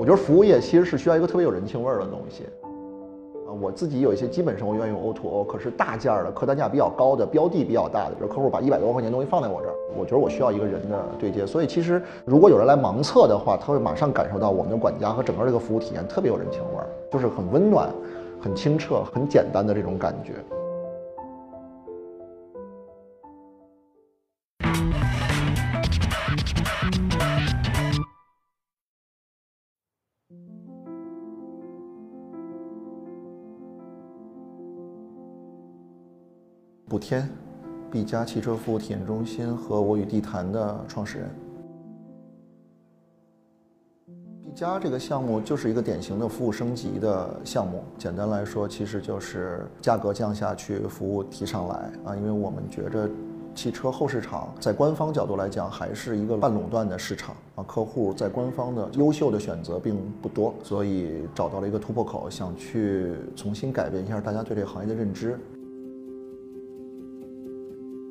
我觉得服务业其实是需要一个特别有人情味儿的东西。啊，我自己有一些基本生活愿意用 O2O，可是大件儿的、客单价比较高的、标的比较大的，比如客户把一百多块钱东西放在我这儿，我觉得我需要一个人的对接。所以其实如果有人来盲测的话，他会马上感受到我们的管家和整个这个服务体验特别有人情味儿，就是很温暖、很清澈、很简单的这种感觉。天，毕加汽车服务体验中心和我与地坛的创始人。毕加这个项目就是一个典型的服务升级的项目。简单来说，其实就是价格降下去，服务提上来啊。因为我们觉着，汽车后市场在官方角度来讲还是一个半垄断的市场啊。客户在官方的优秀的选择并不多，所以找到了一个突破口，想去重新改变一下大家对这个行业的认知。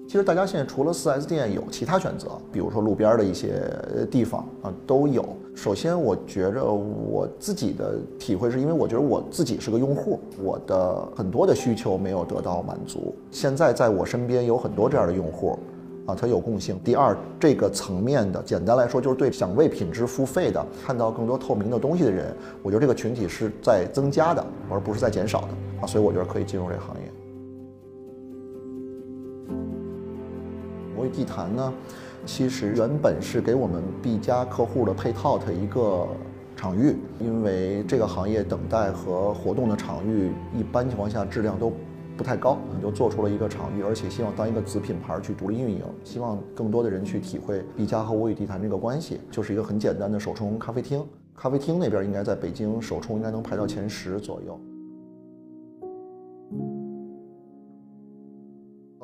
其实大家现在除了 4S 店有其他选择，比如说路边的一些地方啊都有。首先，我觉着我自己的体会是因为我觉得我自己是个用户，我的很多的需求没有得到满足。现在在我身边有很多这样的用户，啊，它有共性。第二，这个层面的，简单来说就是对想为品质付费的，看到更多透明的东西的人，我觉得这个群体是在增加的，而不是在减少的啊，所以我觉得可以进入这个行业。我与地坛呢，其实原本是给我们 B 加客户的配套的一个场域，因为这个行业等待和活动的场域一般情况下质量都不太高，我们就做出了一个场域，而且希望当一个子品牌去独立运营，希望更多的人去体会 B 加和我与地坛这个关系，就是一个很简单的首冲咖啡厅，咖啡厅那边应该在北京首冲应该能排到前十左右。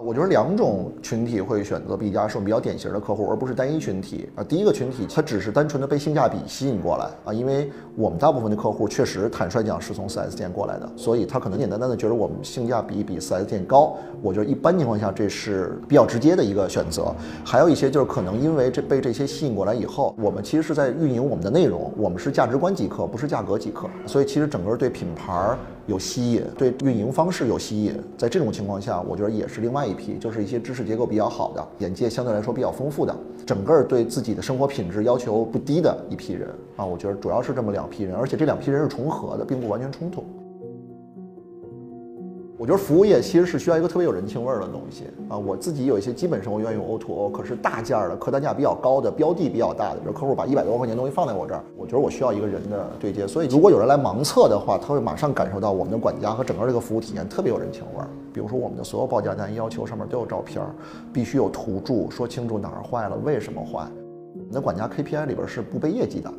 我觉得两种群体会选择 B 加是我们比较典型的客户，而不是单一群体啊。第一个群体，它只是单纯的被性价比吸引过来啊，因为我们大部分的客户确实坦率讲是从 4S 店过来的，所以他可能简单单的觉得我们性价比比 4S 店高。我觉得一般情况下这是比较直接的一个选择。还有一些就是可能因为这被这些吸引过来以后，我们其实是在运营我们的内容，我们是价值观即可，不是价格即可，所以其实整个对品牌。有吸引，对运营方式有吸引，在这种情况下，我觉得也是另外一批，就是一些知识结构比较好的，眼界相对来说比较丰富的，整个对自己的生活品质要求不低的一批人啊，我觉得主要是这么两批人，而且这两批人是重合的，并不完全冲突。我觉得服务业其实是需要一个特别有人情味儿的东西啊。我自己有一些基本生活愿意用 O2O，可是大件儿的、客单价比较高的、标的比较大的，比如客户把一百多万块钱东西放在我这儿，我觉得我需要一个人的对接。所以如果有人来盲测的话，他会马上感受到我们的管家和整个这个服务体验特别有人情味儿。比如说我们的所有报价单要求上面都有照片，必须有图注，说清楚哪儿坏了、为什么坏。我们的管家 KPI 里边是不背业绩的。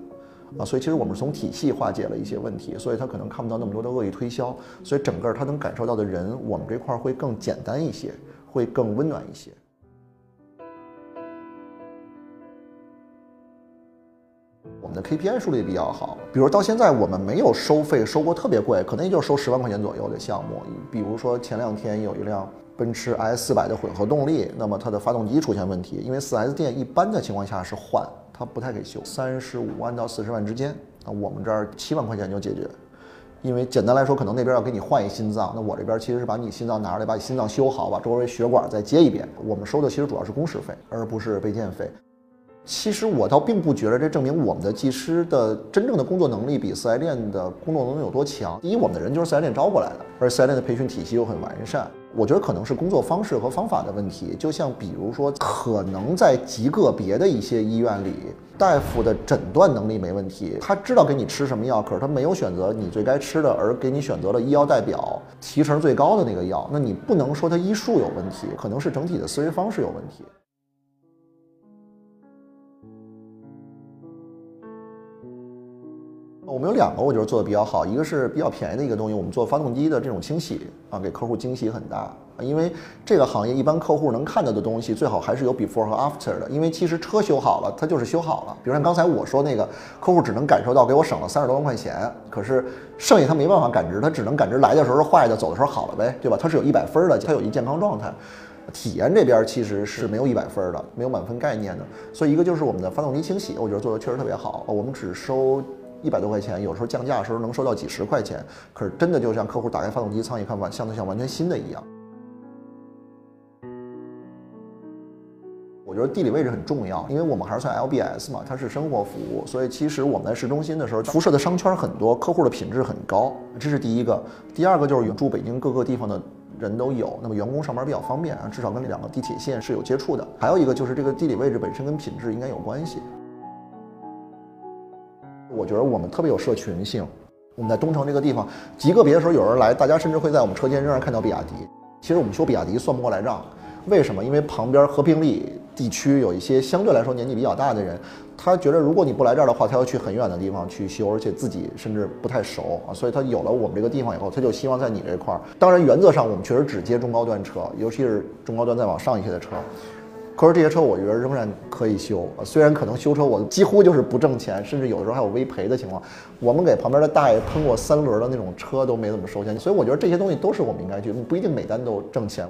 啊，所以其实我们是从体系化解了一些问题，所以他可能看不到那么多的恶意推销，所以整个他能感受到的人，我们这块会更简单一些，会更温暖一些。我们的 KPI 数据比较好，比如到现在我们没有收费收过特别贵，可能也就收十万块钱左右的项目。比如说前两天有一辆奔驰 S 四百的混合动力，那么它的发动机出现问题，因为 4S 店一般的情况下是换。他不太给修，三十五万到四十万之间啊，我们这儿七万块钱就解决，因为简单来说，可能那边要给你换一心脏，那我这边其实是把你心脏拿出来，把你心脏修好，把周围血管再接一遍。我们收的其实主要是工时费，而不是备件费。其实我倒并不觉得这证明我们的技师的真正的工作能力比四 S 店的工作能力有多强。第一，我们的人就是四 S 店招过来的，而四 S 店的培训体系又很完善。我觉得可能是工作方式和方法的问题。就像比如说，可能在极个别的一些医院里，大夫的诊断能力没问题，他知道给你吃什么药，可是他没有选择你最该吃的，而给你选择了医药代表提成最高的那个药。那你不能说他医术有问题，可能是整体的思维方式有问题。我们有两个，我觉得做的比较好，一个是比较便宜的一个东西，我们做发动机的这种清洗啊，给客户惊喜很大。因为这个行业一般客户能看到的东西，最好还是有 before 和 after 的。因为其实车修好了，它就是修好了。比如像刚才我说那个，客户只能感受到给我省了三十多万块钱，可是剩下他没办法感知，他只能感知来的时候是坏的，走的时候好了呗，对吧？它是有一百分的，它有一健康状态。体验这边其实是没有一百分的，没有满分概念的。所以一个就是我们的发动机清洗，我觉得做的确实特别好。我们只收。一百多块钱，有时候降价的时候能收到几十块钱，可是真的就像客户打开发动机舱一看，完像就像完全新的一样。我觉得地理位置很重要，因为我们还是算 LBS 嘛，它是生活服务，所以其实我们在市中心的时候，辐射的商圈很多，客户的品质很高，这是第一个。第二个就是住北京各个地方的人都有，那么员工上班比较方便啊，至少跟两个地铁线是有接触的。还有一个就是这个地理位置本身跟品质应该有关系。我觉得我们特别有社群性，我们在东城这个地方，极个别的时候有人来，大家甚至会在我们车间仍然看到比亚迪。其实我们修比亚迪算不过来账，为什么？因为旁边和平里地区有一些相对来说年纪比较大的人，他觉得如果你不来这儿的话，他要去很远的地方去修，而且自己甚至不太熟啊，所以他有了我们这个地方以后，他就希望在你这块儿。当然，原则上我们确实只接中高端车，尤其是中高端再往上一些的车。可是这些车我觉得仍然可以修，虽然可能修车我几乎就是不挣钱，甚至有的时候还有微赔的情况。我们给旁边的大爷喷过三轮的那种车都没怎么收钱，所以我觉得这些东西都是我们应该去，不一定每单都挣钱。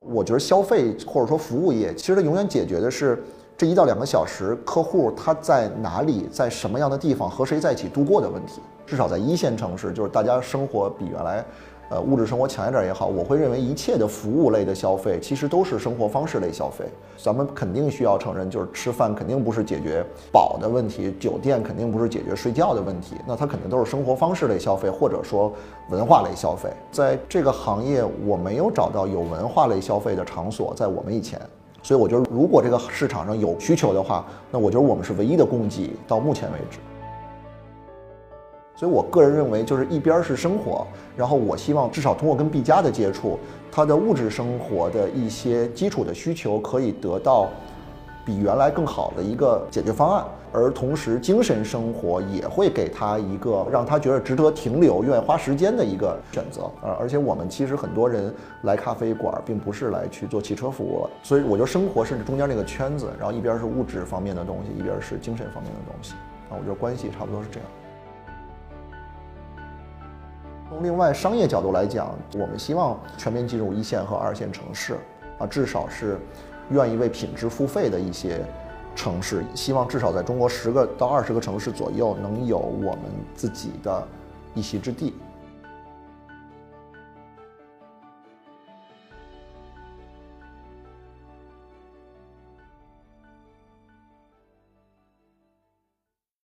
我觉得消费或者说服务业，其实它永远解决的是这一到两个小时，客户他在哪里，在什么样的地方和谁在一起度过的问题。至少在一线城市，就是大家生活比原来。呃，物质生活强一点也好，我会认为一切的服务类的消费其实都是生活方式类消费。咱们肯定需要承认，就是吃饭肯定不是解决饱的问题，酒店肯定不是解决睡觉的问题，那它肯定都是生活方式类消费，或者说文化类消费。在这个行业，我没有找到有文化类消费的场所，在我们以前，所以我觉得如果这个市场上有需求的话，那我觉得我们是唯一的供给，到目前为止。所以，我个人认为，就是一边是生活，然后我希望至少通过跟 B 加的接触，他的物质生活的一些基础的需求可以得到比原来更好的一个解决方案，而同时精神生活也会给他一个让他觉得值得停留、愿意花时间的一个选择。而而且我们其实很多人来咖啡馆，并不是来去做汽车服务了，所以我觉得生活是中间那个圈子，然后一边是物质方面的东西，一边是精神方面的东西。啊，我觉得关系差不多是这样。从另外商业角度来讲，我们希望全面进入一线和二线城市，啊，至少是愿意为品质付费的一些城市。希望至少在中国十个到二十个城市左右，能有我们自己的一席之地。